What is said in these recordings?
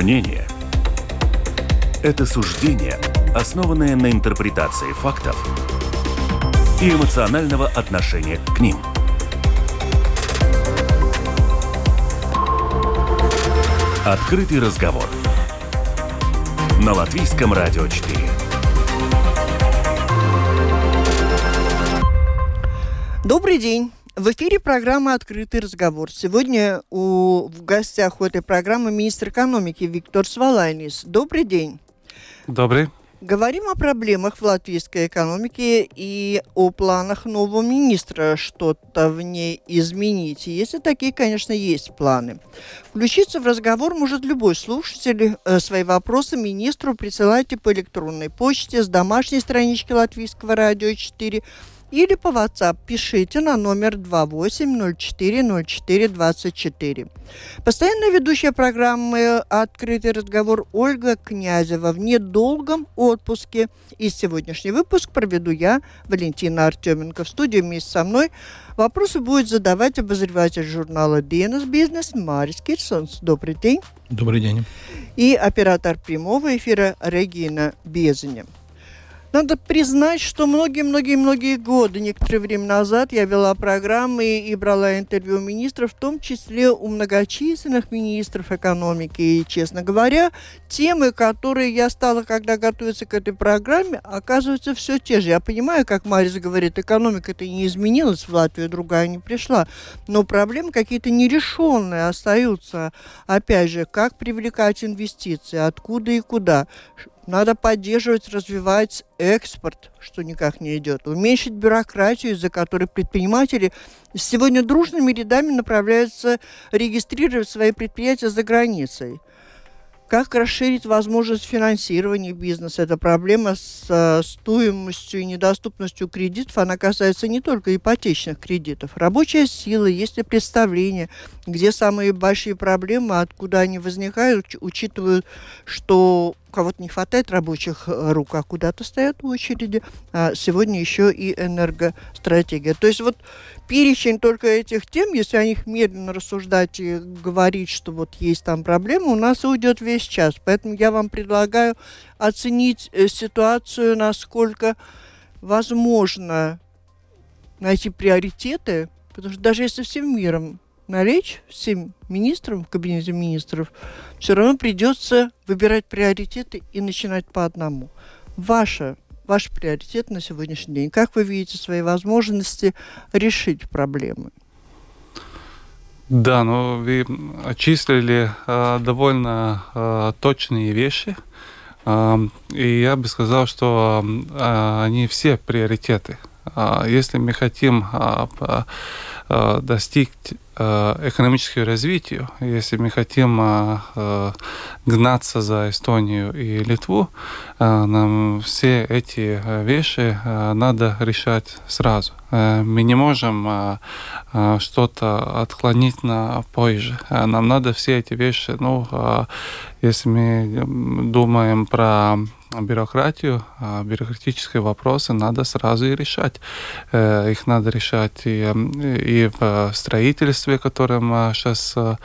Мнение – это суждение, основанное на интерпретации фактов и эмоционального отношения к ним. Открытый разговор на Латвийском радио 4. Добрый день. В эфире программа «Открытый разговор». Сегодня у, в гостях у этой программы министр экономики Виктор Свалайнис. Добрый день. Добрый. Говорим о проблемах в латвийской экономике и о планах нового министра что-то в ней изменить. Если такие, конечно, есть планы. Включиться в разговор может любой слушатель. Э, свои вопросы министру присылайте по электронной почте с домашней странички Латвийского радио 4 или по WhatsApp пишите на номер 28040424. Постоянная ведущая программы «Открытый разговор» Ольга Князева в недолгом отпуске. И сегодняшний выпуск проведу я, Валентина Артеменко. В студии вместе со мной вопросы будет задавать обозреватель журнала «Бизнес Бизнес» Марис Кирсонс. Добрый день. Добрый день. И оператор прямого эфира Регина Безеня. Надо признать, что многие-многие-многие годы, некоторое время назад, я вела программы и брала интервью у министров, в том числе у многочисленных министров экономики. И, честно говоря, темы, которые я стала, когда готовиться к этой программе, оказываются все те же. Я понимаю, как Марис говорит, экономика-то не изменилась в Латвию, другая не пришла. Но проблемы какие-то нерешенные остаются. Опять же, как привлекать инвестиции, откуда и куда, надо поддерживать, развивать экспорт, что никак не идет. Уменьшить бюрократию, из-за которой предприниматели сегодня дружными рядами направляются регистрировать свои предприятия за границей. Как расширить возможность финансирования бизнеса? Эта проблема с э, стоимостью и недоступностью кредитов, она касается не только ипотечных кредитов. Рабочая сила, есть ли представление, где самые большие проблемы, откуда они возникают, учитывая, что кого-то не хватает рабочих э, рук, а куда-то стоят в очереди. А сегодня еще и энергостратегия. То есть вот перечень только этих тем, если о них медленно рассуждать и говорить, что вот есть там проблемы, у нас уйдет весь час. Поэтому я вам предлагаю оценить э, ситуацию, насколько возможно найти приоритеты, потому что даже если всем миром налечь всем министрам в кабинете министров, все равно придется выбирать приоритеты и начинать по одному. Ваша, ваш приоритет на сегодняшний день. Как вы видите свои возможности решить проблемы? Да, ну вы очислили э, довольно э, точные вещи. Э, и я бы сказал, что э, они все приоритеты. Э, если мы хотим э, э, достичь Э, экономическому развитию, если мы хотим э, э, гнаться за Эстонию и Литву, нам все эти вещи надо решать сразу. Мы не можем что-то отклонить на позже. Нам надо все эти вещи, ну, если мы думаем про бюрократию, бюрократические вопросы надо сразу и решать. Э, их надо решать и, и в строительстве, которым сейчас э,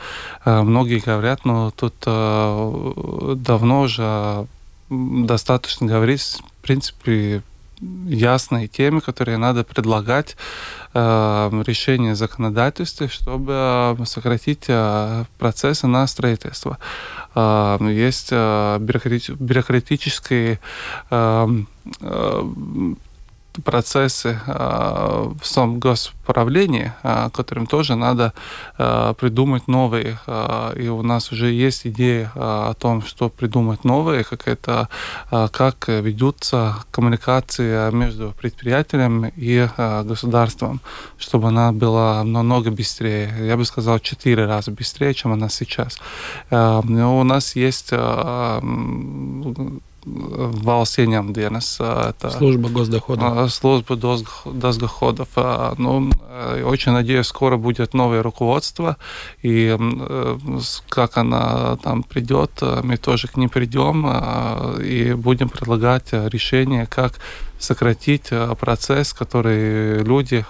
многие говорят, но тут э, давно уже достаточно говорить, в принципе, ясные темы, которые надо предлагать э, решение законодательства, чтобы сократить э, процессы на строительство. Э, есть э, бюрократические э, э, процессы э, в самом госправлении, э, которым тоже надо э, придумать новые. И у нас уже есть идеи о том, что придумать новые, как это, как ведутся коммуникации между предприятием и государством, чтобы она была намного быстрее. Я бы сказал, четыре раза быстрее, чем она сейчас. Но у нас есть valsts ieņemdienas. Это, служба госдоходов. Служба госдоходов. Ну, очень надеюсь, скоро будет новое руководство, и как она там придет, мы тоже к ним придем и будем предлагать решение, как сократить процесс, который люди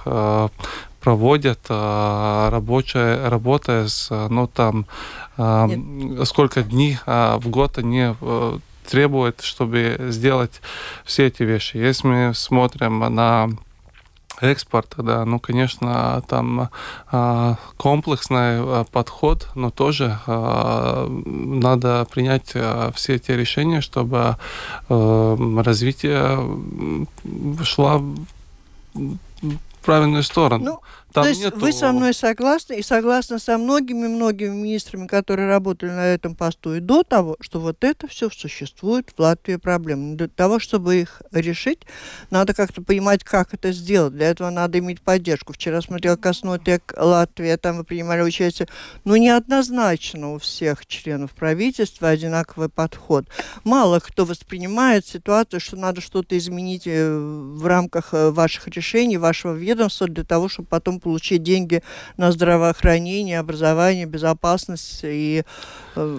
проводят рабочая, работая с, ну, там, Нет. сколько дней в год они требуют, чтобы сделать все эти вещи. Если мы смотрим на экспорта, да, ну, конечно, там а, комплексный а, подход, но тоже а, надо принять все те решения, чтобы а, развитие шло в правильную сторону. Ну, там То есть нету... вы со мной согласны и согласны со многими-многими министрами, которые работали на этом посту и до того, что вот это все существует в Латвии проблема. Для того, чтобы их решить, надо как-то понимать, как это сделать. Для этого надо иметь поддержку. Вчера смотрел Коснотек Латвия, там вы принимали участие. Ну, неоднозначно у всех членов правительства одинаковый подход. Мало кто воспринимает ситуацию, что надо что-то изменить э, в рамках э, ваших решений, вашего ведомства для того, чтобы потом получить деньги на здравоохранение, образование, безопасность и э,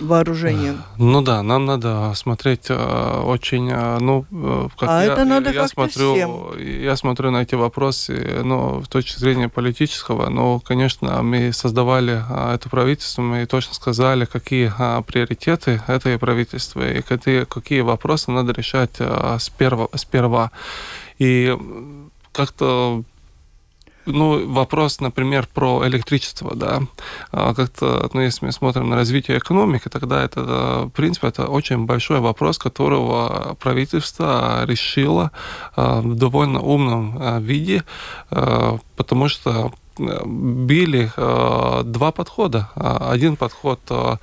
вооружение. Ну да, нам надо смотреть э, очень, э, ну, э, как а я, это надо я смотрю, всем. я смотрю на эти вопросы, ну, с точки зрения политического, но, конечно, мы создавали э, это правительство, мы точно сказали, какие э, приоритеты это правительства и какие, какие вопросы надо решать сперва, сперва. И как-то ну, вопрос, например, про электричество, да, а, как-то, ну, если мы смотрим на развитие экономики, тогда это, в принципе, это очень большой вопрос, которого правительство решило а, в довольно умном а, виде, потому что били э, два подхода. Один подход э,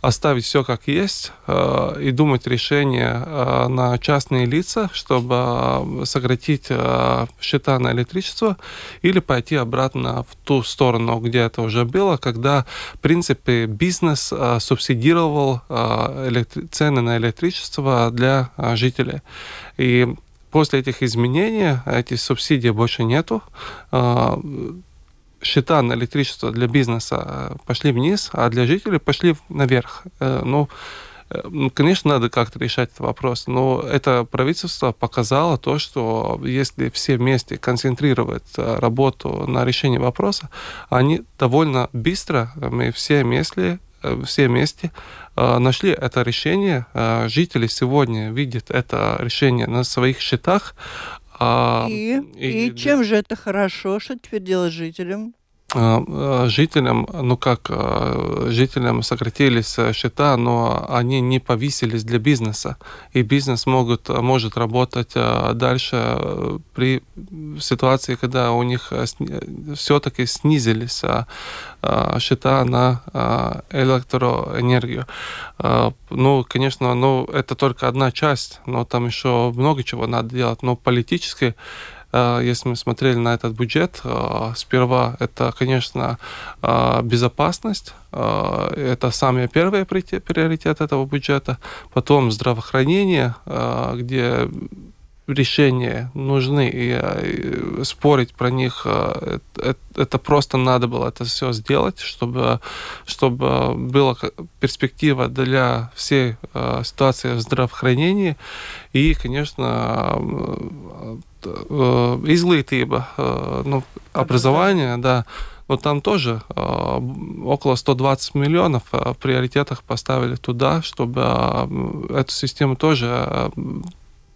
оставить все как есть э, и думать решение э, на частные лица, чтобы э, сократить э, счета на электричество, или пойти обратно в ту сторону, где это уже было, когда, в принципе, бизнес э, субсидировал э, цены на электричество для э, жителей. И после этих изменений эти субсидии больше нету. Счета на электричество для бизнеса э, пошли вниз, а для жителей пошли наверх. Э, ну, э, ну, конечно, надо как-то решать этот вопрос, но это правительство показало то, что если все вместе концентрируют работу на решении вопроса, они довольно быстро, мы все вместе, все вместе нашли это решение. Жители сегодня видят это решение на своих счетах, а, и, и, и чем же это хорошо? Что теперь делать жителям? А, а, жителям, ну как, а, жителям сократились счета, но они не повысились для бизнеса. И бизнес могут, может работать дальше при ситуации, когда у них все-таки снизились счета на электроэнергию. Ну, конечно, ну, это только одна часть, но там еще много чего надо делать. Но политически Э, если мы смотрели на этот бюджет, э, сперва это, конечно, э, безопасность, это самый первый приоритет этого бюджета, потом здравоохранение, где решения нужны, и, спорить про них, это просто надо было это все сделать, чтобы, чтобы была перспектива для всей ситуации в здравоохранении. И, конечно, изglītība, ну, образование, да, но там тоже около 120 миллионов в приоритетах поставили туда, чтобы эту систему тоже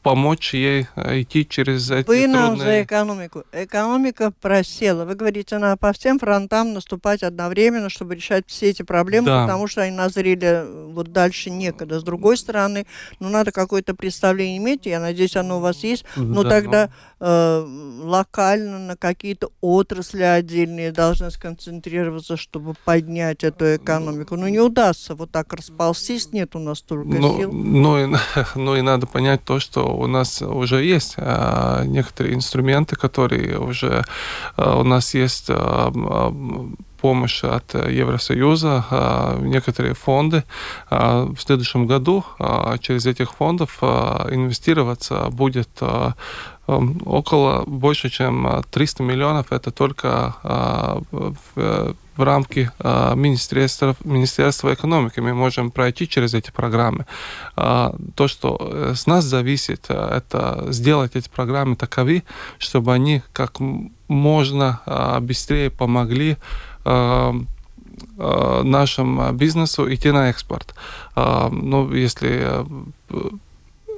помочь ей э, идти через эти Вы трудные... за экономику. Экономика просела. Вы говорите, надо по всем фронтам наступать одновременно, чтобы решать все эти проблемы, да. потому что они назрели вот дальше некогда. С другой стороны, ну, надо какое-то представление иметь, я надеюсь, оно у вас есть, но да, тогда но... э, локально на какие-то отрасли отдельные должны сконцентрироваться, чтобы поднять эту экономику. Ну, не удастся вот так расползтись, нет у нас столько ну, сил. Ну и, ну и надо понять то, что у нас уже есть а, некоторые инструменты, которые уже а, у нас есть а, помощь от Евросоюза, некоторые фонды. В следующем году через этих фондов инвестироваться будет около больше, чем 300 миллионов. Это только в в рамки Министерства, Министерства экономики мы можем пройти через эти программы. То, что с нас зависит, это сделать эти программы таковы, чтобы они как можно быстрее помогли нашему бизнесу идти на экспорт. Ну, если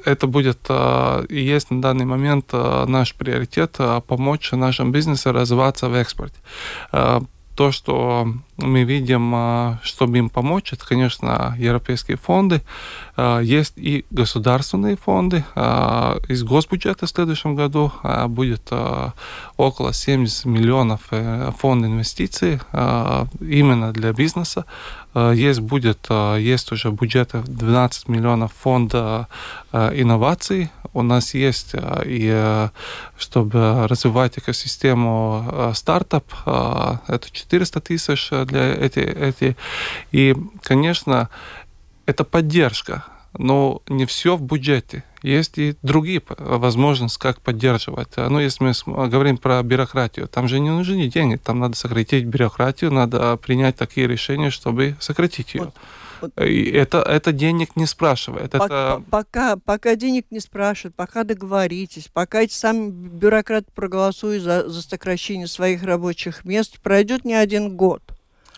это будет и есть на данный момент наш приоритет помочь нашему бизнесу развиваться в экспорте то, что мы видим, а, чтобы им помочь, это, конечно, европейские фонды. А, есть и государственные фонды. А, из госбюджета в следующем году будет около 70 миллионов э, фонд инвестиций именно для бизнеса. Есть, будет, есть уже бюджет 12 миллионов фонда инноваций. У нас есть и чтобы развивать экосистему стартап, это 400 тысяч для эти, эти. И, конечно, это поддержка, но не все в бюджете. Есть и другие возможности, как поддерживать. Ну, если мы говорим про бюрократию, там же не нужны деньги, там надо сократить бюрократию, надо принять такие решения, чтобы сократить ее. Вот это, это денег не спрашивает. Пока, это... пока, пока денег не спрашивают, пока договоритесь, пока эти сами бюрократы проголосуют за, за сокращение своих рабочих мест, пройдет не один год.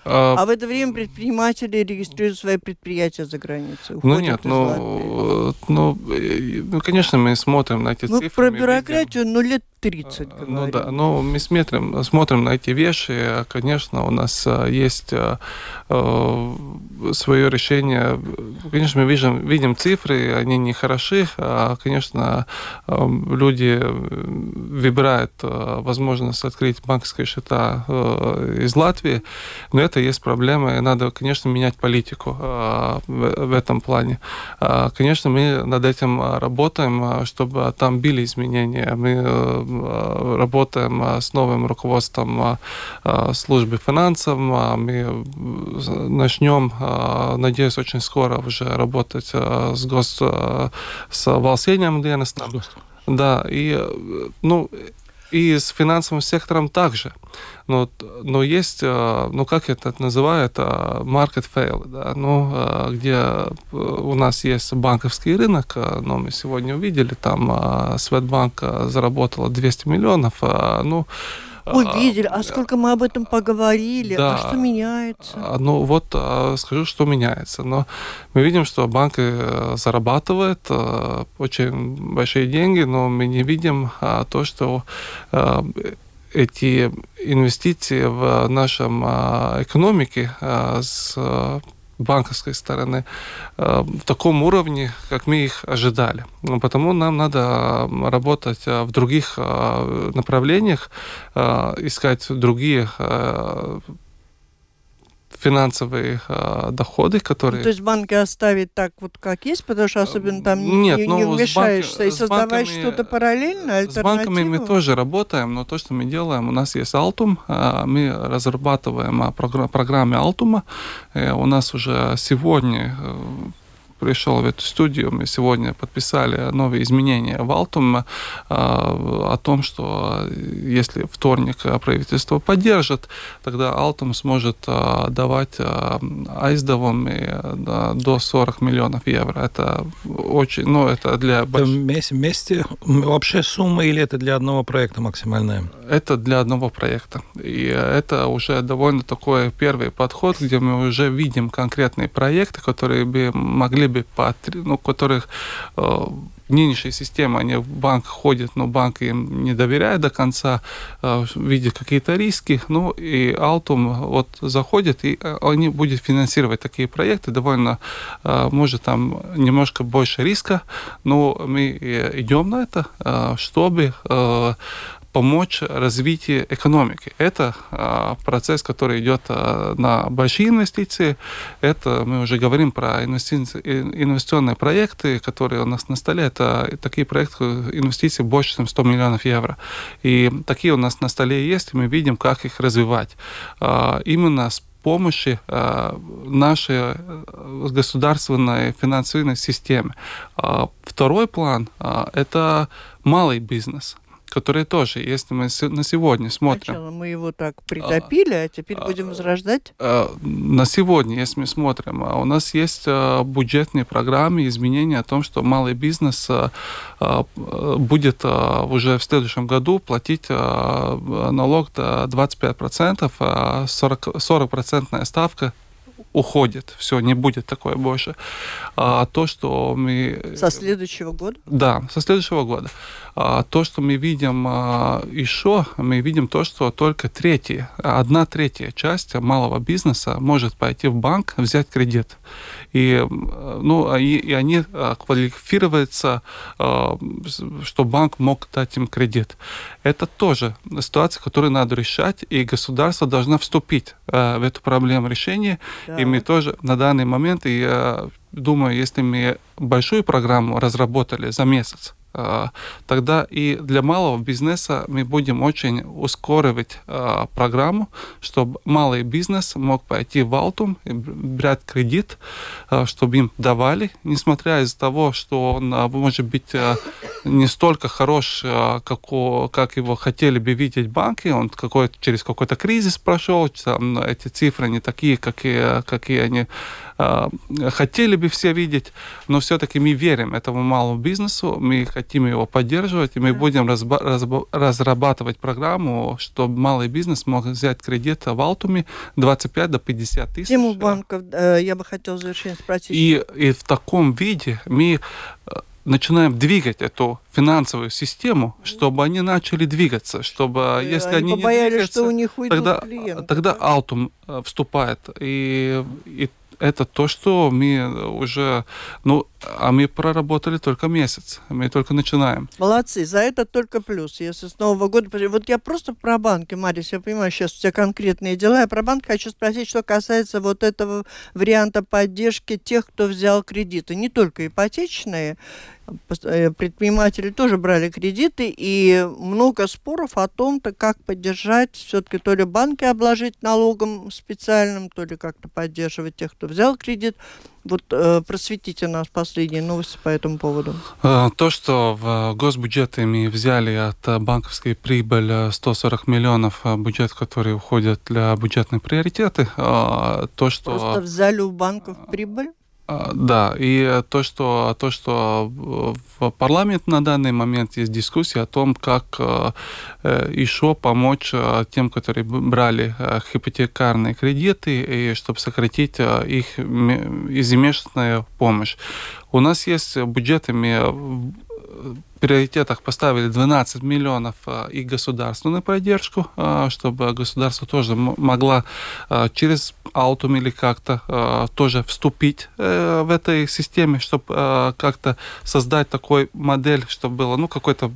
А, а в это время предприниматели регистрируют свои предприятия за границей. Ну нет, ну, ну, ну, конечно, мы смотрим на эти ну, цифры. Про бюрократию, видим... ну, лет 30 говорим. Ну да, но мы смотрим, смотрим на эти вещи. Конечно, у нас э, есть э, э, свое решение. Конечно, мы видим, видим цифры, они не хороши. А, конечно, люди выбирают возможность открыть банковские счета из Латвии, но это есть проблема, и надо, конечно, менять политику в этом плане. Конечно, мы над этим работаем, чтобы там были изменения. Мы Э, работаем э, с новым руководством э, службы финансов. Мы начнем, надеюсь, очень скоро уже работать с, гос... с волсением dienestом. Да, и, ну, и с финансовым сектором также. Но, но есть, ну как это называют, market fail, да, ну, где у нас есть банковский рынок, но мы сегодня увидели, там Светбанк заработала 200 миллионов, ну, Увидели, а сколько мы об этом поговорили, а да, а что меняется? Ну вот скажу, что меняется. Но мы видим, что банки э, зарабатывают э, очень большие деньги, но мы не видим то, что э, эти инвестиции в нашем экономике с банковской стороны э, в таком уровне, как мы их ожидали. Потому нам надо работать э, в других э, направлениях, искать другие финансовые э, доходы, которые... Ну, то есть банки оставить так вот, как есть, потому что особенно там Нет, не, ну, не вмешаешься банк... и создавать что-то параллельно, С банками мы тоже работаем, но то, что мы делаем, у нас есть Altum, э, мы разрабатываем э, программы Altum, у нас уже сегодня пришел в эту студию, мы сегодня подписали новые изменения в Алтум о том, что если вторник правительство поддержит, тогда Алтум сможет давать а, айсдовым до 40 миллионов евро. Это очень, ну, это для... Это вместе, вместе общая сумма или это для одного проекта максимальная? Это для одного проекта. И это уже довольно такой первый подход, где мы уже видим конкретные проекты, которые бы могли бы, по, ну, которых э, нынешней системы, они в банк ходят, но банк им не доверяет до конца, э, видят какие-то риски, ну и Altum вот заходит, и э, они будут финансировать такие проекты, довольно, э, может, там немножко больше риска, но мы идем на это, чтобы помочь развитию экономики. Это а, процесс, который идет а, на большие инвестиции. Это мы уже говорим про инвестиционные проекты, которые у нас на столе. Это такие проекты, инвестиции больше, чем 100 миллионов евро. И такие у нас на столе есть, и мы видим, как их развивать. А, именно с помощи нашей государственной финансовой системы. Второй план – это малый бизнес – которые тоже, если мы на сегодня смотрим... Сначала мы его так притопили, а, а теперь а, будем возрождать? А, на сегодня, если мы смотрим, у нас есть а, бюджетные программы, изменения о том, что малый бизнес а, а, будет а, уже в следующем году платить а, налог до 25%, а 40%, 40 ставка уходит. Все, не будет такое больше. А то, что мы... Со следующего года? Да, со следующего года. А, то, что мы видим а, еще, мы видим то, что только третья, одна третья часть малого бизнеса может пойти в банк, взять кредит. И, ну, и, и они а, квалифицируются, что банк мог дать им кредит. Это тоже ситуация, которую надо решать, и государство должно вступить в эту проблему решения. Да. И мы тоже на данный момент, и я думаю, если мы большую программу разработали за месяц, а, тогда и для малого бизнеса мы будем очень ускоривать а, программу, чтобы малый бизнес мог пойти в Алтум брать кредит, а, чтобы им давали, несмотря из того, что он может быть не столько хорош, как, как его хотели бы видеть банки, он какой через какой-то кризис прошел, там, эти цифры не такие, какие, какие они хотели бы все видеть, но все-таки мы верим этому малому бизнесу, мы хотим его поддерживать, и мы да. будем разба- разба- разрабатывать программу, чтобы малый бизнес мог взять кредит в Алтуме 25 до 50 тысяч. Тему банков э, я бы хотел завершить спросить. И, и в таком виде мы э, начинаем двигать эту финансовую систему, чтобы они начали двигаться, чтобы и если они, они не двигаются, что у них тогда, клиенты. тогда Алтум э, вступает и, и это то, что мы уже, ну, а мы проработали только месяц, мы только начинаем. Молодцы, за это только плюс. Если с Нового года... Вот я просто про банки, Марис, я понимаю, сейчас у тебя конкретные дела. Я про банк хочу спросить, что касается вот этого варианта поддержки тех, кто взял кредиты. Не только ипотечные, Э, предприниматели тоже брали кредиты, и много споров о том, -то, как поддержать, все-таки то ли банки обложить налогом специальным, то ли как-то поддерживать тех, кто взял кредит. Вот э, просветите нас последние новости по этому поводу. Э, то, что в госбюджете мы взяли от банковской прибыли 140 миллионов, бюджет, который уходит для бюджетных приоритеты, то, что... Просто взяли у банков прибыль? А, да, и то, что, то, что в парламент на данный момент есть дискуссия о том, как э, э, еще помочь э, тем, которые брали ипотекарные кредиты, и чтобы сократить их ежемесячную помощь. У нас есть бюджетами приоритетах поставили 12 миллионов э, и государственную поддержку, э, чтобы государство тоже могло э, через Алтум или как-то тоже вступить в этой системе, чтобы как-то создать такой модель, чтобы было ну, какой-то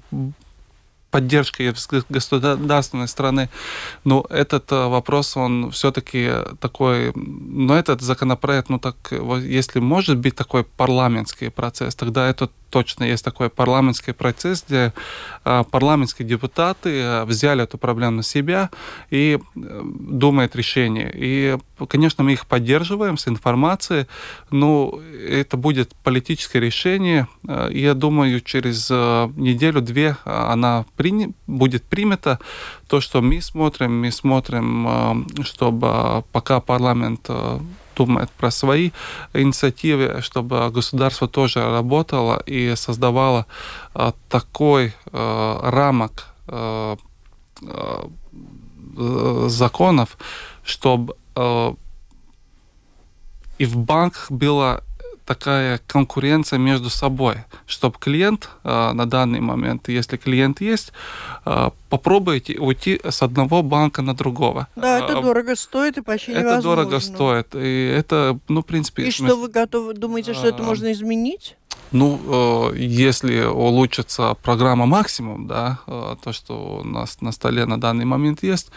поддержкой государственной стороны. Но этот вопрос, он все-таки такой, но этот законопроект, ну так, если может быть такой парламентский процесс, тогда это точно есть такой парламентский процесс, где э, парламентские депутаты э, взяли эту проблему на себя и э, думают решение. И, конечно, мы их поддерживаем с информацией, но это будет политическое решение. И я думаю, через неделю-две она при... будет принята. То, что мы смотрим, мы смотрим, чтобы пока парламент думает про свои инициативы, чтобы государство тоже работало и создавало а, такой а, рамок а, законов, чтобы и в банках было такая конкуренция между собой, чтобы клиент э, на данный момент, если клиент есть, э, попробуйте уйти с одного банка на другого. Да, это э, дорого стоит и почти это невозможно. Это дорого стоит. И это, ну, в принципе... И что вы готовы, думаете, что это можно изменить? Ну, э, если улучшится программа максимум, да, э, то, что у нас на столе на данный момент есть,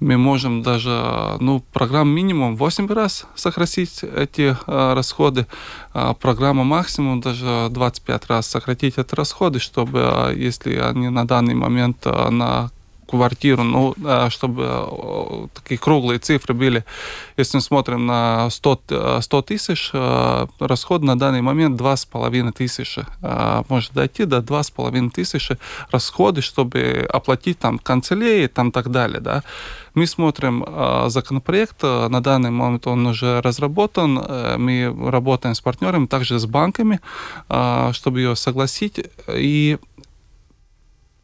мы можем даже, ну, программу минимум 8 раз сократить эти э, расходы, а программа максимум даже 25 раз сократить эти расходы, чтобы, если они на данный момент на квартиру, ну, чтобы такие круглые цифры были. Если мы смотрим на 100, 100 тысяч, расход на данный момент 2,5 тысячи. Может дойти до 2,5 тысячи расходы, чтобы оплатить там канцелярии, там так далее, да. Мы смотрим законопроект, на данный момент он уже разработан, мы работаем с партнерами, также с банками, чтобы ее согласить, и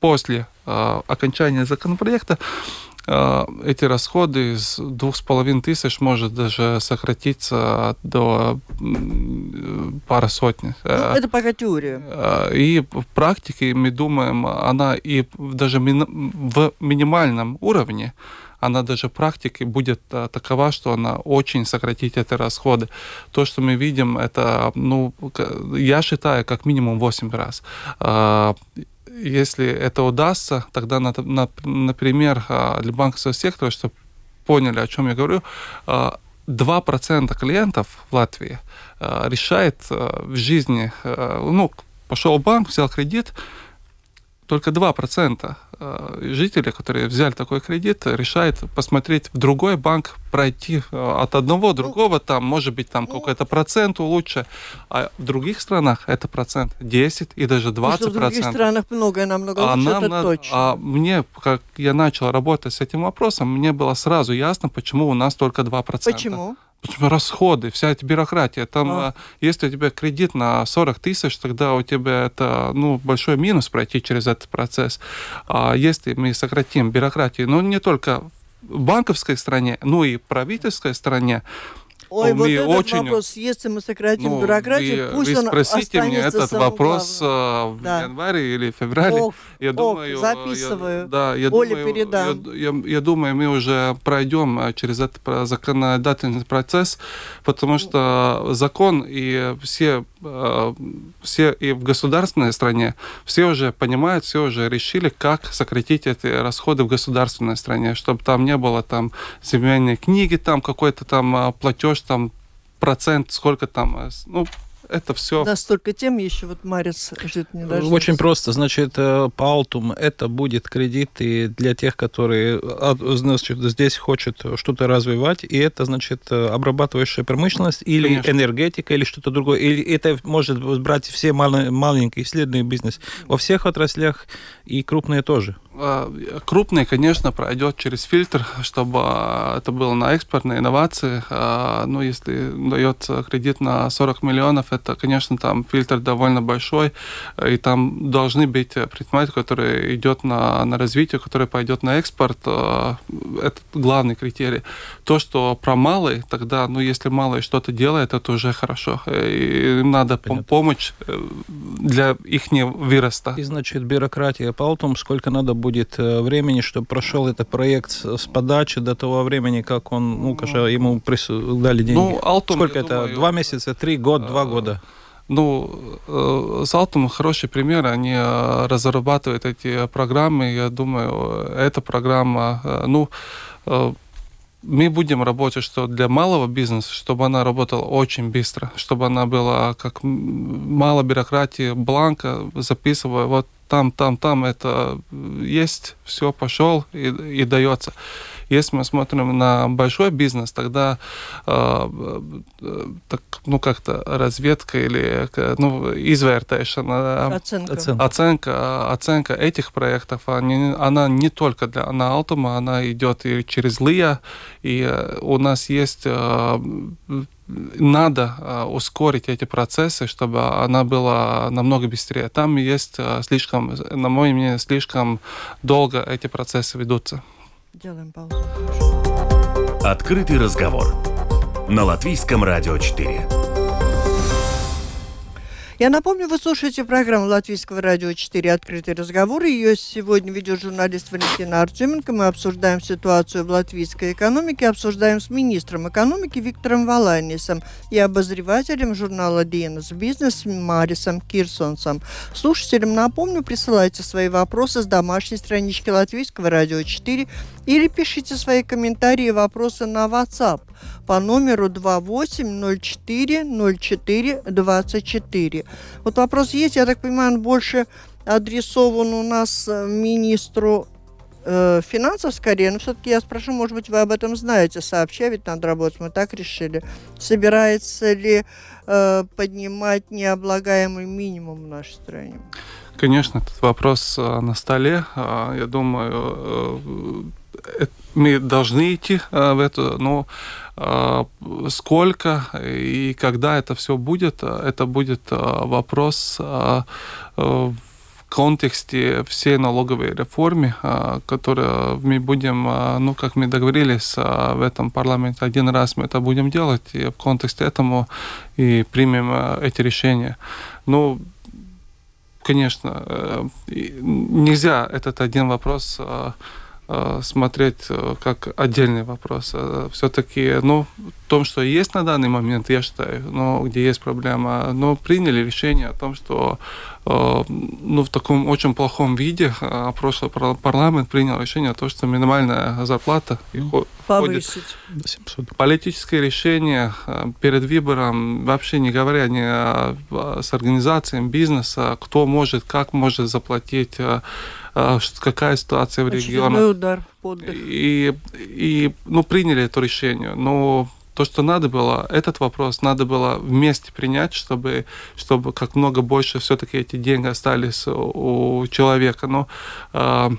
после э, окончания законопроекта э, эти расходы с двух с половиной тысяч может даже сократиться до пары сотни. Ну, это пока теория. И в практике мы думаем, она и даже в минимальном уровне она даже в практике будет а, такова, что она очень сократит эти расходы. То, что мы видим, это, ну, я считаю, как минимум 8 раз. А, если это удастся, тогда, например, а, для банковского сектора, чтобы поняли, о чем я говорю, 2% клиентов в Латвии решает в жизни, ну, пошел в банк, взял кредит, только 2% э, жителей, которые взяли такой кредит, решают посмотреть в другой банк, пройти э, от одного ну, другого, там, может быть, там ну, какой-то процент лучше. А в других странах это процент 10 и даже 20 процентов. В других странах много, намного лучше, а нам это точно. А мне, как я начал работать с этим вопросом, мне было сразу ясно, почему у нас только 2%. Почему? Расходы, вся эта бюрократия. Там, а. если у тебя кредит на 40 тысяч, тогда у тебя это ну, большой минус пройти через этот процесс. А если мы сократим бюрократию, ну не только в банковской стране, но и в правительской стране, Ой, вот этот очень... вопрос, если мы сократим ну, бюрократию, вы, пусть вы он спросите мне этот вопрос главным. в да. январе или феврале. Ох, я ох, думаю, записываю. Я, да, я Оле думаю, передам. Я, я, я думаю, мы уже пройдем э, через этот законодательный процесс, потому что закон и все все и в государственной стране, все уже понимают, все уже решили, как сократить эти расходы в государственной стране, чтобы там не было там земельной книги, там какой-то там э, платеж, там процент, сколько там, э, ну, это все. Да, столько тем еще вот Марис ждет не дождется. Очень просто. Значит, по Алтум это будет кредит и для тех, которые а, значит, здесь хочет что-то развивать, и это, значит, обрабатывающая промышленность или Конечно. энергетика или что-то другое. Или это может брать все маленькие исследования бизнес во всех отраслях и крупные тоже. А, крупный, конечно, пройдет через фильтр, чтобы а, это было на экспорт, на инновации. А, ну, если дается кредит на 40 миллионов, это, конечно, там фильтр довольно большой, и там должны быть предприниматели, которые идет на, на развитие, который пойдет на экспорт. Это главный критерий. То, что про малый, тогда, ну, если малый что-то делает, это уже хорошо. И им надо Понятно. помощь э, для их выроста. И, значит, бюрократия по сколько надо будет будет э, времени, чтобы прошел этот проект с подачи до того времени, как он, ну, когда ему дали деньги? Ну, Алтум, Сколько это? Думаю, Два месяца, три, год, два э, года? Ну, э, с Алтум хороший пример. Они разрабатывают эти программы. Я думаю, эта программа, ну, мы будем работать, что для малого бизнеса, чтобы она работала очень быстро, чтобы она была как мало бюрократии, бланка, записывая, вот там, там, там это есть, все пошел и, и дается. Если мы смотрим на большой бизнес, тогда э, так, ну как-то разведка или ну, извертēšana, оценка. оценка, оценка этих проектов, они, она не только для на Алтума, она идет и через ЛИА, и у нас есть надо а, ускорить эти процессы, чтобы она была намного быстрее. Там есть слишком, на мой мнение, слишком долго эти процессы ведутся. Делаем паузу. Открытый разговор на Латвийском радио 4. Я напомню, вы слушаете программу Латвийского радио 4 «Открытый разговор». Ее сегодня ведет журналист Валентина Артеменко. Мы обсуждаем ситуацию в латвийской экономике, обсуждаем с министром экономики Виктором Валайнисом и обозревателем журнала «Диэнос Бизнес» Марисом Кирсонсом. Слушателям напомню, присылайте свои вопросы с домашней странички Латвийского радио 4 или пишите свои комментарии и вопросы на WhatsApp по номеру 28040424. Вот вопрос есть, я так понимаю, он больше адресован у нас э, министру э, финансов скорее, но все-таки я спрошу, может быть, вы об этом знаете сообща, ведь надо работать, мы так решили. Собирается ли э, поднимать необлагаемый минимум в нашей стране? Конечно, этот вопрос э, на столе. Э, я думаю, э, мы должны идти в это, но сколько и когда это все будет, это будет вопрос в контексте всей налоговой реформы, которую мы будем, ну, как мы договорились в этом парламенте, один раз мы это будем делать, и в контексте этому и примем эти решения. Ну, конечно, э, нельзя этот один вопрос смотреть как отдельный вопрос. Все-таки, ну, в том, что есть на данный момент, я считаю, но где есть проблема, но приняли решение о том, что ну, в таком очень плохом виде прошлый парламент принял решение о том, что минимальная зарплата повысить. Политическое решение перед выбором, вообще не говоря ни с организациями бизнеса, кто может, как может заплатить какая ситуация в регионе. удар под и, и ну, приняли это решение. Но то, что надо было, этот вопрос надо было вместе принять, чтобы, чтобы как много больше все-таки эти деньги остались у человека. Но, э,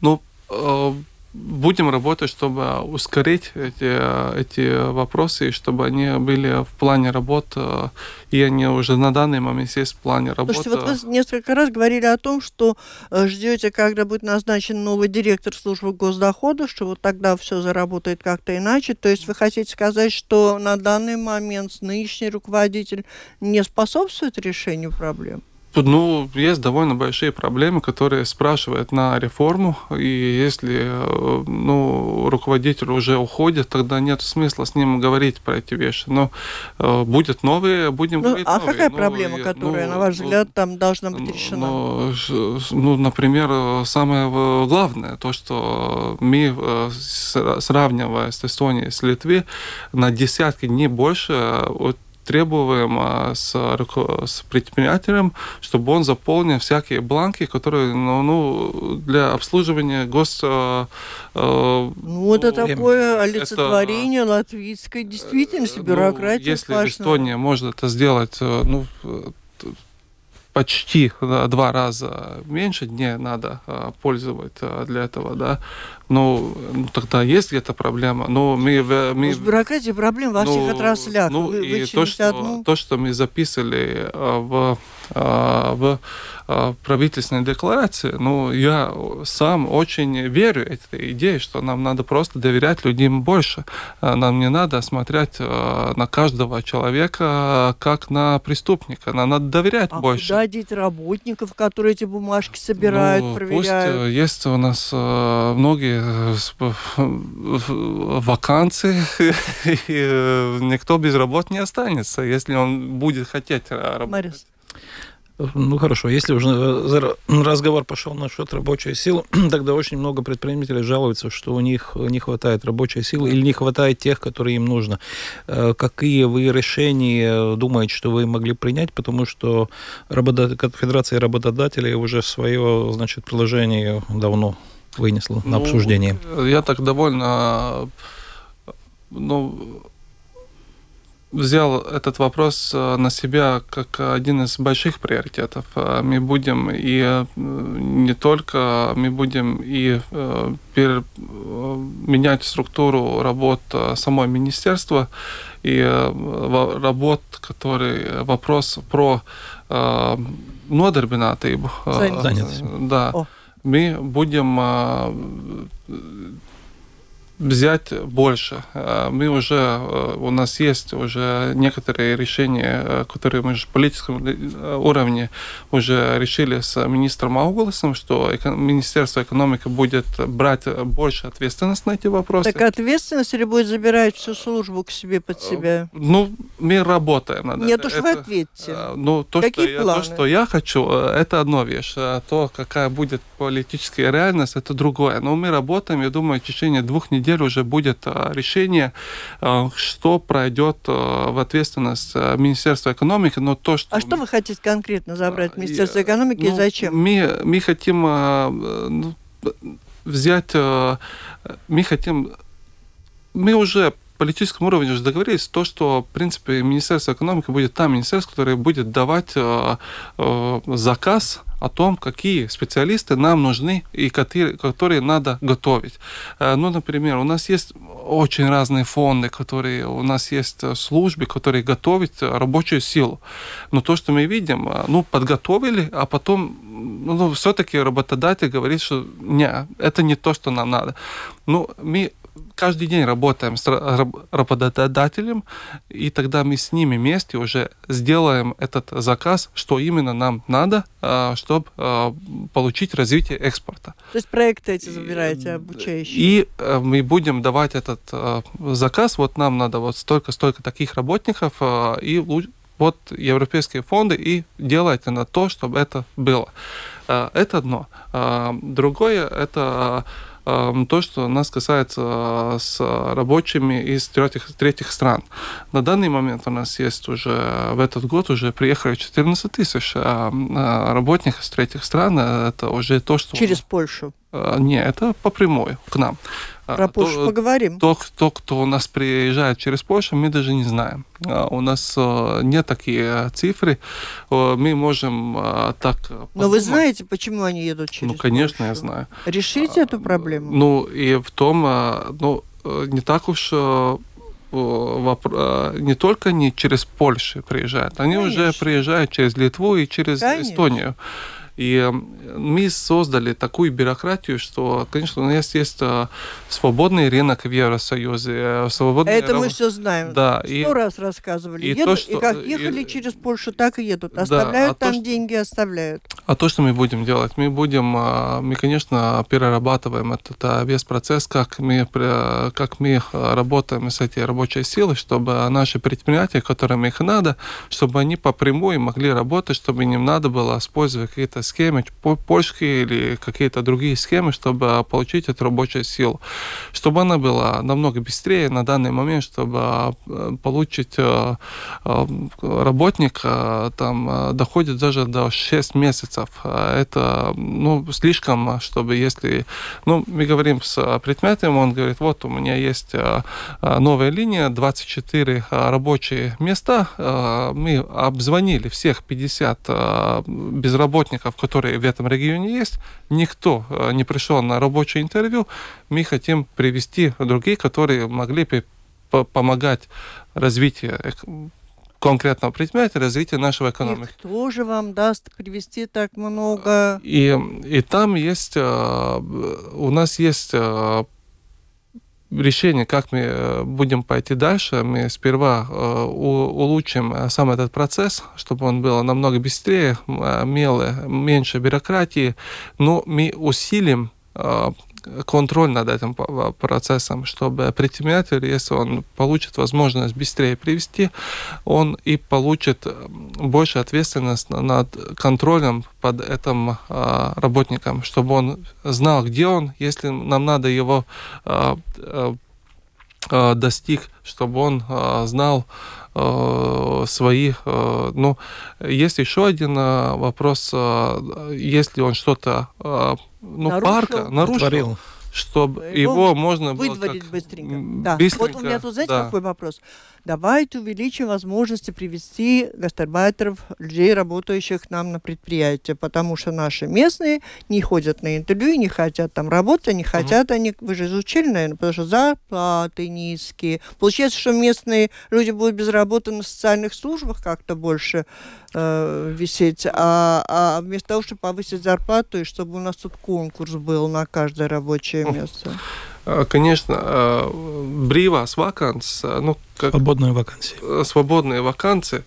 ну, э, будем работать, чтобы ускорить эти, эти вопросы, чтобы они были в плане работы, и они уже на данный момент есть в плане работы. Слушайте, вот вы несколько раз говорили о том, что э, ждете, когда будет назначен новый директор службы госдохода, что вот тогда все заработает как-то иначе. То есть вы хотите сказать, что на данный момент нынешний руководитель не способствует решению проблем? Ну, есть довольно большие проблемы, которые спрашивают на реформу, и если э, ну, руководитель уже уходит, тогда нет смысла с ним говорить про эти вещи. Но э, будет новые, будем ну, говорить А новые. какая ну, проблема, которая, ну, на ваш взгляд, там должна быть решена? Ну, ну, например, самое главное, то, что мы, э, сравнивая с Эстонией, с Литвой, на десятки, не больше, требуем а, с, с предпринимателем, чтобы он заполнил всякие бланки, которые ну, ну, для обслуживания гос... Э, ну, это такое олицетворение это, латвийской действительности, ну, бюрократии. Если сплошная. Эстония может это сделать, ну, почти два раза меньше дней надо а, пользовать а, для этого, да, ну, ну тогда есть где-то проблема. Но мы, мы, С бюрократией проблем во ну, всех отраслях. Ну, Вы, и то что, одну... то, что мы записали а, в, в правительственной декларации, ну, я сам очень верю этой идее, что нам надо просто доверять людям больше. Нам не надо смотреть на каждого человека как на преступника. Нам надо доверять а больше. Куда деть работников, которые эти бумажки собирают, ну, проверяют? Пусть есть у нас многие вакансии, и никто без работы не останется, если он будет хотеть работать. Ну хорошо, если уже э, разговор пошел насчет рабочей силы, тогда очень много предпринимателей жалуются, что у них не хватает рабочей силы или не хватает тех, которые им нужно. Э, какие вы решения думаете, что вы могли принять, потому что Федерация работодателей уже свое значит, приложение давно вынесла ну, на обсуждение? Я так довольно ну, взял этот вопрос э, на себя как один из больших приоритетов. Э, мы будем и э, не только, мы будем и менять структуру работ самой министерства и работ, который вопрос про нодarbinātību. Занятость. Да. О. Мы будем взять больше. Э, мы уже, э, у нас есть уже некоторые решения, э, которые мы же в политическом уровне уже решили с министром Ауголосом, что Министерство экономики будет брать больше ответственность на эти вопросы. Так ответственность или будет забирать всю службу к себе под себя? Ну, мы работаем над Нет, уж вы ответьте. Ну, то, Какие что планы? Я, то, что я хочу, это одно вещь. А то, какая будет политическая реальность, это другое. Но мы работаем, я думаю, в течение двух недель неделю уже будет а, решение, а, что пройдет а, в ответственность Министерства экономики, но то, что... А что вы хотите конкретно забрать Министерство экономики ну, и зачем? Мы, мы хотим ну, взять, мы хотим, мы уже политическом уровне уже договорились, то, что, в принципе, Министерство экономики будет там министерство, которое будет давать э, э, заказ о том, какие специалисты нам нужны и которые, которые надо готовить. Э, ну, например, у нас есть очень разные фонды, которые у нас есть службы, которые готовят рабочую силу. Но то, что мы видим, э, ну, подготовили, а потом ну, все-таки работодатель говорит, что не, это не то, что нам надо. Ну, мы каждый день работаем с работодателем, и тогда мы с ними вместе уже сделаем этот заказ, что именно нам надо, а, чтобы а, получить развитие экспорта. То есть проекты эти забираете, обучающие? И э, мы будем давать этот э, заказ, вот нам надо вот столько-столько таких работников, э, и вот европейские фонды и делайте на то, чтобы это было. Это одно. Другое – это то, что нас касается а, с рабочими из третьих, третьих стран. На данный момент у нас есть уже в этот год уже приехали 14 тысяч а, работников из третьих стран. Это уже то, что... Через Польшу? Не, это по прямой к нам. Про Польшу то, поговорим. То, то, кто у нас приезжает через Польшу, мы даже не знаем. У нас нет такие цифры. Мы можем так подумать. Но вы знаете, почему они едут через Ну, конечно, Польшу? я знаю. Решите эту проблему? Ну, и в том, ну, не так уж не только не через Польшу приезжают, они Конечно. уже приезжают через Литву и через Конечно. Эстонию. И мы создали такую бюрократию, что, конечно, у нас есть э, свободный рынок в Евросоюзе. Э, свободный Это мы все знаем. Да. Сто и... раз рассказывали. И, едут, то, что... и как ехали и... через Польшу, так и едут. Оставляют да, а там то, деньги, оставляют. А то, что мы будем делать? Мы будем, э, мы, конечно, перерабатываем этот весь процесс, как мы, как мы работаем с этой рабочей силой, чтобы наши предприятия, которым их надо, чтобы они по прямой могли работать, чтобы им надо было использовать какие-то схемы, польские или какие-то другие схемы, чтобы получить эту рабочую силу. Чтобы она была намного быстрее на данный момент, чтобы э, получить э, э, работника, там доходит даже до 6 месяцев. Это ну, слишком, чтобы если... Ну, мы говорим с предприятием, он говорит, вот у меня есть новая линия, 24 рабочие места, мы обзвонили всех 50 безработников, которые в этом регионе есть, никто э, не пришел на рабочее интервью, мы хотим привести другие, которые могли бы помогать развитию конкретного предприятия, развития нашего экономики. И кто же вам даст привести так много? И, и там есть, э, у нас есть э, решение, как мы э, будем пойти дальше, мы сперва э, улучшим э, сам этот процесс, чтобы он был намного быстрее, имел меньше бюрократии, но мы усилим контроль над этим процессом, чтобы предприниматель, если он получит возможность быстрее привести, он и получит больше ответственность над контролем под этим а, работником, чтобы он знал, где он, если нам надо его а, а, достиг, чтобы он знал свои. Ну, есть еще один вопрос, если он что-то ну, нарушил, парка нарушил, Творил. чтобы его, его можно было выдворить как... быстренько. Да. быстренько. Вот у меня тут, знаете, да. какой вопрос? Давайте увеличим возможности привести гастарбайтеров, людей, работающих нам на предприятие, потому что наши местные не ходят на интервью, не хотят там работать, не хотят mm-hmm. они, вы же изучили, наверное, потому что зарплаты низкие. Получается, что местные люди будут без работы на социальных службах как-то больше э, висеть, а, а вместо того, чтобы повысить зарплату, и чтобы у нас тут конкурс был на каждое рабочее место. Э, конечно, э, брīvās vakants, э, ну, как... Свободные вакансии. Свободные вакансии.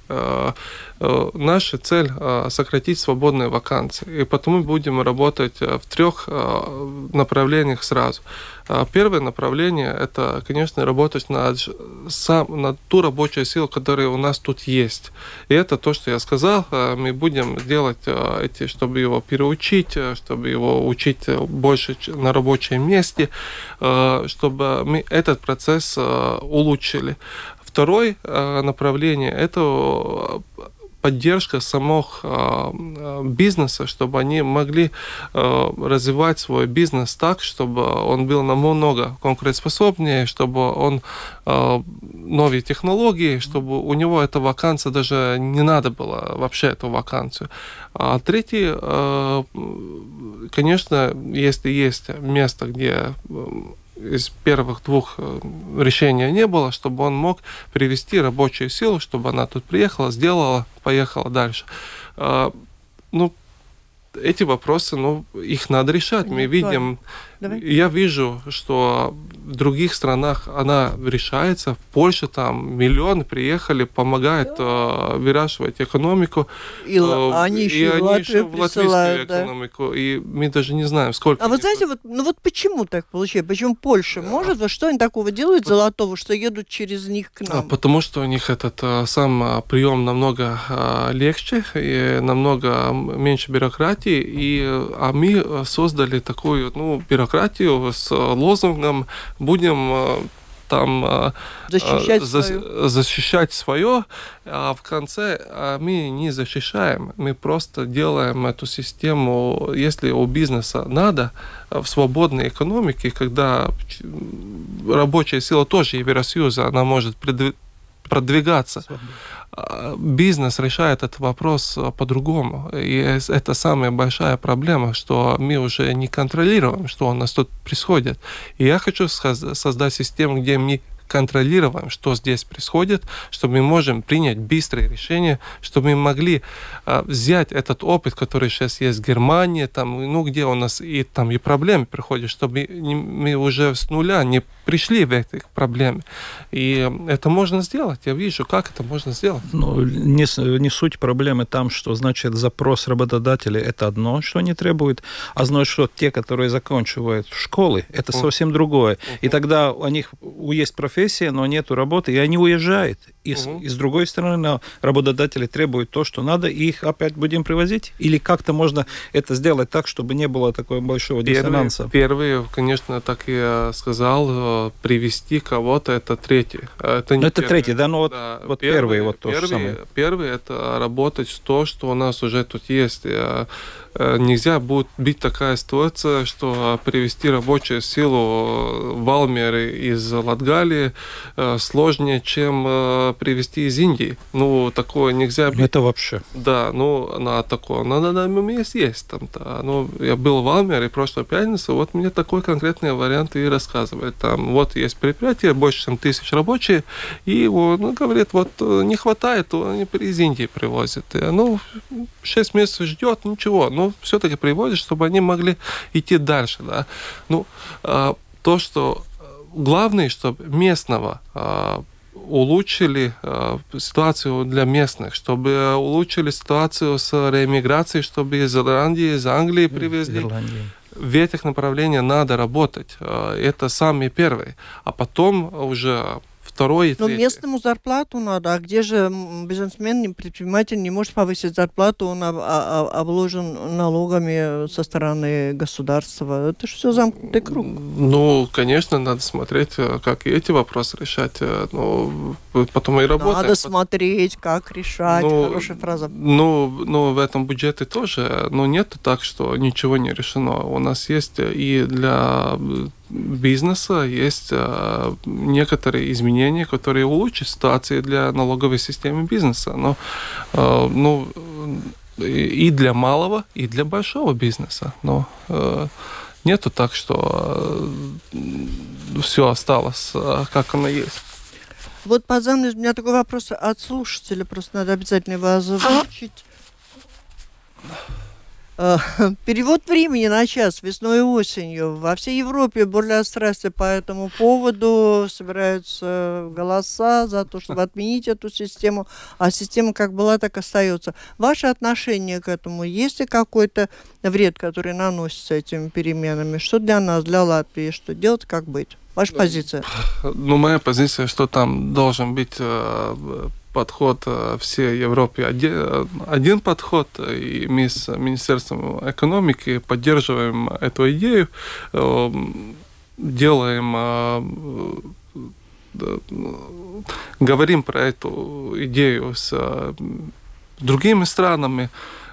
Наша цель сократить свободные вакансии. И потому будем работать в трех направлениях сразу. Первое направление – это, конечно, работать над, сам, над ту рабочую силу, которая у нас тут есть. И это то, что я сказал. Мы будем делать эти, чтобы его переучить, чтобы его учить больше на рабочем месте, чтобы мы этот процесс улучшили. Второе направление – это поддержка самого э, бизнеса, чтобы они могли э, развивать свой бизнес так, чтобы он был намного конкурентоспособнее, чтобы он э, новые технологии, чтобы у него эта вакансия даже не надо было вообще эту вакансию. А третий, конечно, если есть место, где из первых двух э, решений не было, чтобы он мог привести рабочую силу, чтобы она тут приехала, сделала, поехала дальше. А, ну, эти вопросы, ну, их надо решать. Мы видим, Давай. я вижу, что в других странах она решается. В Польше там миллионы приехали, помогают да. э, выращивать экономику. И э, они еще, и они еще в латвийскую да. экономику. И мы даже не знаем, сколько. А вот знаете, вот, ну вот почему так получается? Почему Польша да. может? Вот что они такого делают золотого, что едут через них к нам? А, потому что у них этот а, сам а, прием намного а, легче, и намного меньше бюрократии. И, а мы создали такую ну, бюрократию с лозунгом будем э, там э, защищать, за, свое. защищать свое, а в конце а мы не защищаем, мы просто делаем эту систему, если у бизнеса надо, э, в свободной экономике, когда рабочая сила тоже Евросоюза, она может продвигаться. Свободно. Бизнес решает этот вопрос а, по-другому. И это самая большая проблема, что мы уже не контролируем, что у нас тут происходит. И я хочу создать систему, где мы контролируем, что здесь происходит, чтобы мы можем принять быстрые решения, чтобы мы могли э, взять этот опыт, который сейчас есть в Германии, там, ну, где у нас и там и проблемы приходят, чтобы мы, мы уже с нуля не пришли в эти проблемы. И это можно сделать. Я вижу, как это можно сделать. Ну, не, не суть проблемы там, что, значит, запрос работодателя – это одно, что они требуют, а значит, что те, которые заканчивают школы, это uh-huh. совсем другое. Uh-huh. И тогда у них есть профессия, но нет работы, и они уезжают. И, угу. и с другой стороны, работодатели требуют то, что надо, и их опять будем привозить? Или как-то можно это сделать так, чтобы не было такого большого диссонанса? Первый, конечно, так я сказал, э, привести кого-то, это третий. Это, не это первый. третий, да? Ну вот, да. вот первый, первый, вот то первый, же самое. Первый – это работать с то, что у нас уже тут есть. Э, нельзя будет быть такая ситуация, что привести рабочую силу в Алмере из Латгалии э, сложнее, чем э, привести из Индии. Ну, такое нельзя быть. Это вообще. Да, ну, на такое. На, на, на есть, есть там -то. Ну, я был в Алмере прошлую пятницу, вот мне такой конкретный вариант и рассказывали. Там вот есть предприятие, больше, чем тысяч рабочих, и он ну, говорит, вот не хватает, то они из Индии привозят. И, ну, 6 месяцев ждет, ничего. Ну, ну, все-таки приводит, чтобы они могли идти дальше. Да? Ну, а, то, что э, главное, чтобы местного а, улучшили э, ситуацию для местных, чтобы улучшили ситуацию с реэмиграцией, чтобы из Ирландии, из Англии привезли. Ирландии. В этих направлениях надо работать. Э, это самые первые. А потом уже второй и Но третий. местному зарплату надо. А где же бизнесмен, предприниматель не может повысить зарплату, он об, об, обложен налогами со стороны государства. Это же все замкнутый круг. Ну, конечно, надо смотреть, э, как и эти вопросы решать. Э, но потом и работать. Надо смотреть, как решать. Ну, Хорошая фраза. Ну, ну, в этом бюджете тоже. Но нет так, что ничего не решено. У нас есть и для бизнеса есть э, некоторые изменения, которые улучшат ситуацию для налоговой системы бизнеса. Но э, ну, и для малого, и для большого бизнеса. Но э, нету так, что все осталось, как оно есть. Вот, Пазан, у меня такой вопрос от слушателя, просто надо обязательно его озвучить. Э, перевод времени на час весной и осенью. Во всей Европе бурля страсти по этому поводу. Собираются голоса за то, чтобы отменить эту систему. А система как была, так остается. Ваше отношение к этому? Есть ли какой-то вред, который наносится этими переменами? Что для нас, для Латвии? Что делать, как быть? Ваша позиция? Ну, моя позиция, что там должен быть э, подход э, всей Европе один, один подход, и мы с Министерством экономики поддерживаем эту идею, эм, делаем э, говорим про эту идею с другими странами.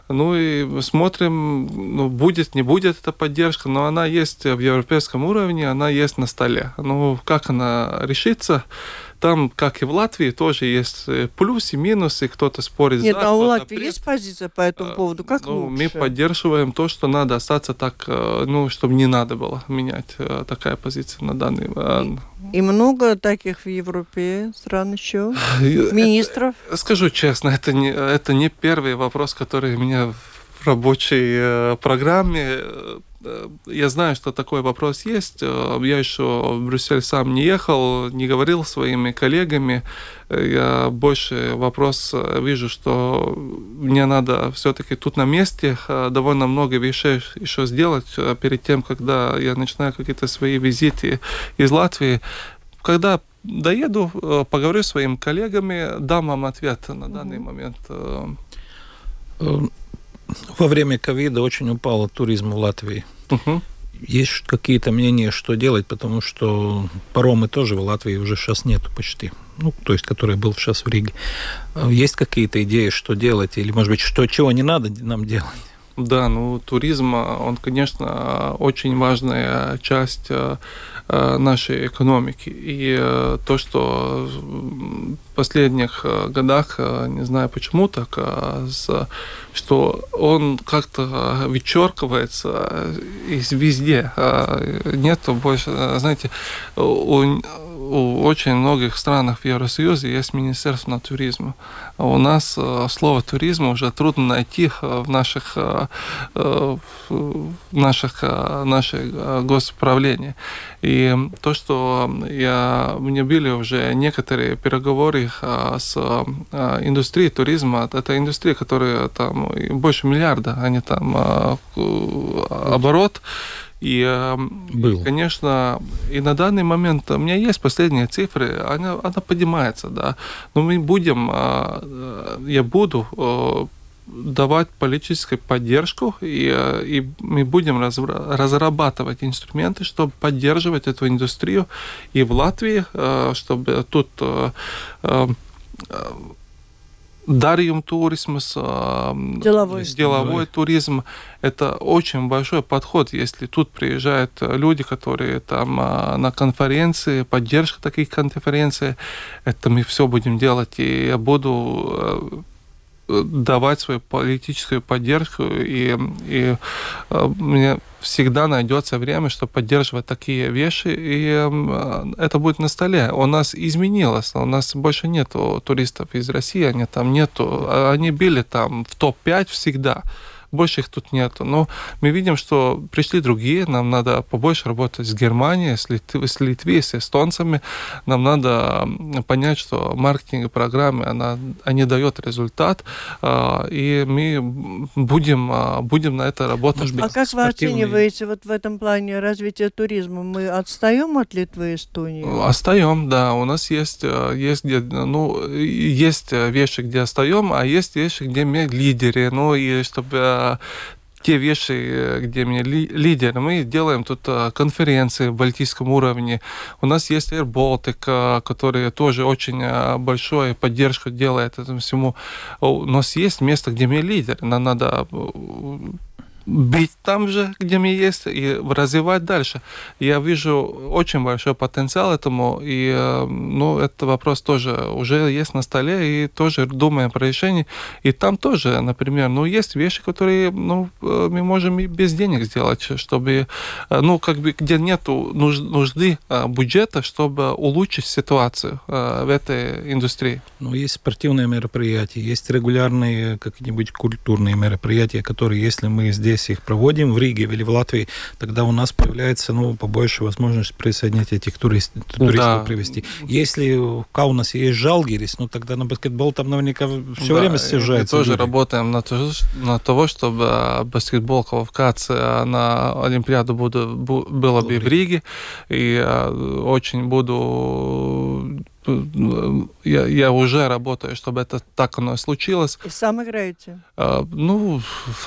Ну и смотрим, ну, будет, не будет эта поддержка, но она есть в европейском уровне, она есть на столе. Ну, как она решится, там, как и в Латвии, тоже есть э, плюсы, минусы, кто-то спорит Нет, за, а у Латвии против. есть позиция по этому А, поводу? Как ну, лучше? мы поддерживаем то, что надо остаться так, э, ну, чтобы не надо было менять э, такая позиция на данный э, И много таких в Европе стран еще? Министров? Скажу честно, это не, это не первый вопрос, который меня в рабочей программе. Э, Я знаю, что такой вопрос есть. Э, Я еще в Брюссель сам не ехал, не говорил с своими коллегами. Э, Я больше вопрос вижу, что мне надо все-таки тут на месте довольно много вещей еще сделать перед тем, когда я начинаю какие-то свои визиты из Латвии. Когда доеду, поговорю с своими коллегами, дам вам ответ на данный момент. Во время ковида очень упал туризм в Латвии. Мгм. Есть какие-то мнения, что делать, потому что паромы тоже в Латвии уже сейчас нету почти. Ну, то есть, который был сейчас в Риге. Э, Есть какие-то идеи, что делать? Или, может быть, что, чего не надо нам делать? Да, ну туризм, а, он, конечно, очень важная часть э, нашей экономики. И э, то, что в последних э, годах, э, не знаю почему так, а, что он как-то э, вычеркивается из везде. А, Нету больше, э, знаете, у, у очень многих странах в Евросоюзе есть Министерство туризма. А у нас э, слово туризм уже трудно найти э, в наших, э, в наших, нашей госуправлении. И то, что я, мне были уже некоторые переговоры с индустрией туризма, это индустрия, которая там больше миллиарда, они там оборот. И, э, Был. и, конечно, и на данный момент у меня есть последние цифры, она, она поднимается, да. Но мы будем, э, э, я буду э, давать политическую поддержку, и, э, и мы будем разра- разрабатывать инструменты, чтобы поддерживать эту индустрию и в Латвии, чтобы тут дарьем туризм, э, Деловой. деловой туризм. Это очень большой подход, если тут приезжают э, люди, которые там э, на конференции, поддержка таких конференций, это мы все будем делать, и я буду э, давать свою политическую поддержку, и, и э, мне всегда найдется время, чтобы поддерживать такие вещи, и э, это будет на столе. У нас изменилось, у нас больше нету туристов из России, они там нету, а они были там в топ-5 всегда. Больше их тут нету. Но мы видим, что пришли другие, нам надо побольше работать с Германией, с, Лит... с Литвой, с эстонцами. Нам надо понять, что маркетинг программы, она, они дают результат, а, и мы будем, а, будем на это работать. Может быть, А как вы оцениваете вот в этом плане развитие туризма? Мы отстаем от Литвы и Эстонии? Остаем, да. У нас есть, э, есть где, ну, и есть вещи, где остаем, а есть вещи, где мы лидеры. Ну, и чтобы э, те вещи, э, где мы ли, лидеры, мы делаем тут э, конференции в балтийском уровне. У нас есть Air Baltic, э, который тоже очень э, большую поддержку делает этому всему. У нас есть место, где мы лидеры. Нам надо э, быть там же, где мы есть, и развивать дальше. Я вижу очень большой потенциал этому, и э, ну, этот вопрос тоже уже есть на столе, и тоже думаем про решение. И там тоже, например, ну, есть вещи, которые ну, э, мы можем и без денег сделать, чтобы, э, ну, как бы, где нуж- нужды бюджета, чтобы улучшить ситуацию в этой индустрии. Ну, есть спортивные мероприятия, есть регулярные какие-нибудь культурные мероприятия, которые, если мы здесь их проводим в Риге или в Латвии, тогда у нас появляется, ну, побольше возможность присоединять этих турист, туристов Да. привести. Если в Каунасе есть Жалгирис, ну, тогда на баскетбол там наверняка все Да, время и съезжаются Мы тоже люди. работаем на то, на того, чтобы э, баскетбол квалификация на Олимпиаду буду, бу- было бы в Риге. И э, очень буду я, я уже работаю, чтобы это так оно случилось. И сам играете? А, ну,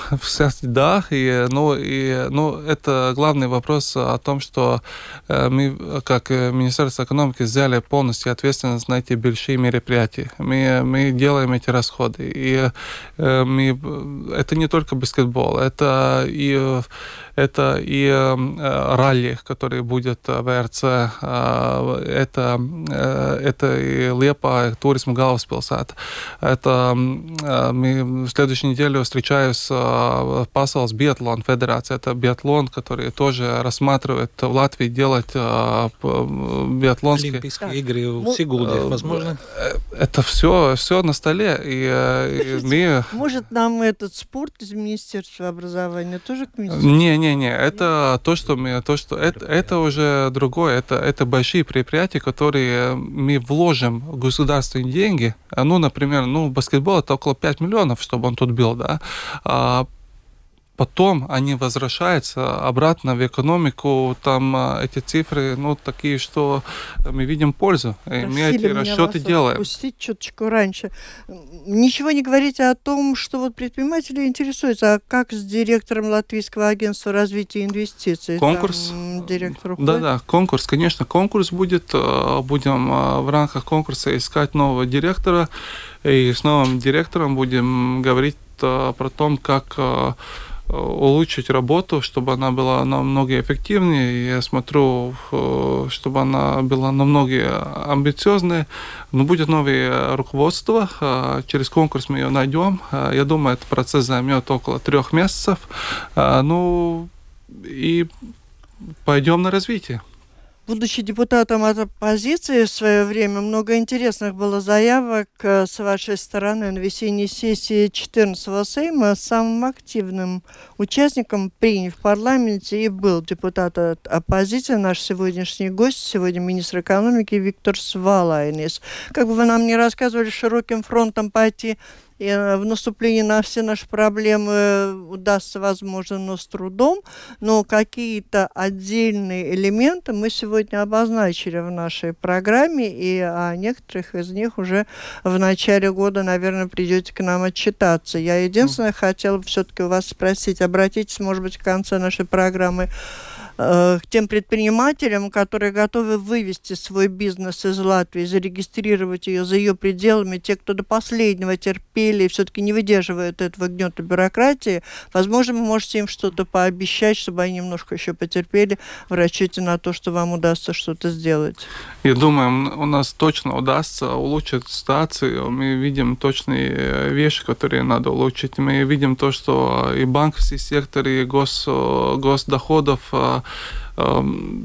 да, и, ну, и, ну, это главный вопрос о том, что э, мы, как Министерство экономики, взяли полностью ответственность на эти большие мероприятия. Мы, мы делаем эти расходы. И э, мы, это не только баскетбол, это и это и э, ралли, который будет в РЦ, э, это, э, это и Лепа, туризм Галвспилсата. Это э, мы в следующей неделе встречаюсь с э, Пасалс Биатлон Федерация. Это биатлон, который тоже рассматривает в Латвии делать э, биатлонские... Олимпийские игры в Сигулде, возможно? Это все, все на столе. И, и мы... Может, нам этот спорт из Министерства образования тоже к министерству? Не, не, не, это то, что мы, то, что это, это уже другое, это, это большие предприятия, которые мы вложим государственные деньги, ну, например, ну, баскетбол это около 5 миллионов, чтобы он тут был, да, а потом они возвращаются обратно в экономику, там а, эти цифры, ну, такие, что мы видим пользу, и мы эти расчеты делаем. Пустить чуточку раньше. Ничего не говорите о том, что вот предприниматели интересуются, а как с директором Латвийского агентства развития инвестиций? Конкурс? Там директор Да, да, конкурс, конечно, конкурс будет. А, будем а, в рамках конкурса искать нового директора, и с новым директором будем говорить про то, как улучшить работу, чтобы она была намного эффективнее. Я смотрю, э, чтобы она была намного амбициознее. Но будет новое руководство. Э, через конкурс мы ее найдем. Э, я думаю, этот процесс займет около трех месяцев. Ну и пойдем на развитие будучи депутатом от оппозиции в свое время, много интересных было заявок э, с вашей стороны на весенней сессии 14-го Сейма. Самым активным участником принял в парламенте и был депутат от оппозиции, наш сегодняшний гость, сегодня министр экономики Виктор Свалайнис. Как бы вы нам не рассказывали, широким фронтом пойти и э, в наступлении на все наши проблемы удастся, возможно, но с трудом, но какие-то отдельные элементы мы сегодня обозначили в нашей программе, и о некоторых из них уже в начале года, наверное, придете к нам отчитаться. Я единственное mm. хотела все-таки у вас спросить, обратитесь, может быть, в конце нашей программы к тем предпринимателям, которые готовы вывести свой бизнес из Латвии, зарегистрировать ее за ее пределами, те, кто до последнего терпели и все-таки не выдерживают этого гнета бюрократии, возможно, вы можете им что-то пообещать, чтобы они немножко еще потерпели в расчете на то, что вам удастся что-то сделать. Я думаю, у нас точно удастся улучшить ситуацию. Мы видим точные э, вещи, которые надо улучшить. Мы видим то, что и банковский сектор, и гос, э, госдоходов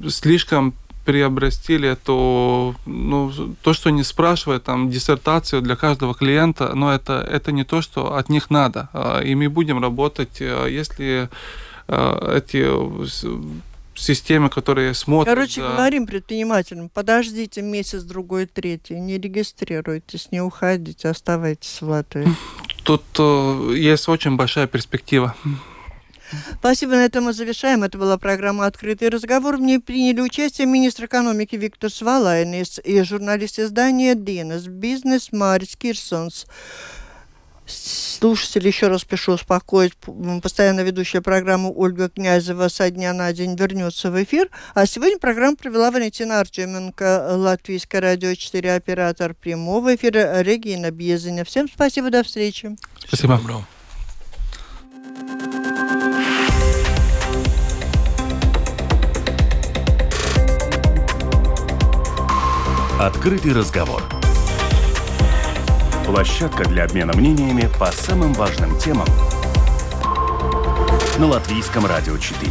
слишком приобрастили эту, ну, то, что не спрашивают, там, диссертацию для каждого клиента, но это, это не то, что от них надо. А, и мы будем работать, э, если э, эти системы, которые смотрят... Короче, за... говорим предпринимателям, подождите месяц, другой, третий, не регистрируйтесь, не уходите, оставайтесь в Латвии. Тут э, есть очень большая перспектива. Спасибо, на этом мы завершаем. Это была программа «Открытый разговор». В ней приняли участие министр экономики Виктор Свалайнис и журналист издания «Динес Бизнес» Марис Кирсонс. Слушатели, еще раз пишу успокоить, постоянно ведущая программу Ольга Князева со дня на день вернется в эфир. А сегодня программу провела Валентина Артеменко, Латвийское радио 4, оператор прямого эфира Регина Бьезиня. Всем спасибо, до встречи. Спасибо. Открытый разговор. Площадка для обмена мнениями по самым важным темам на Латвийском радио 4.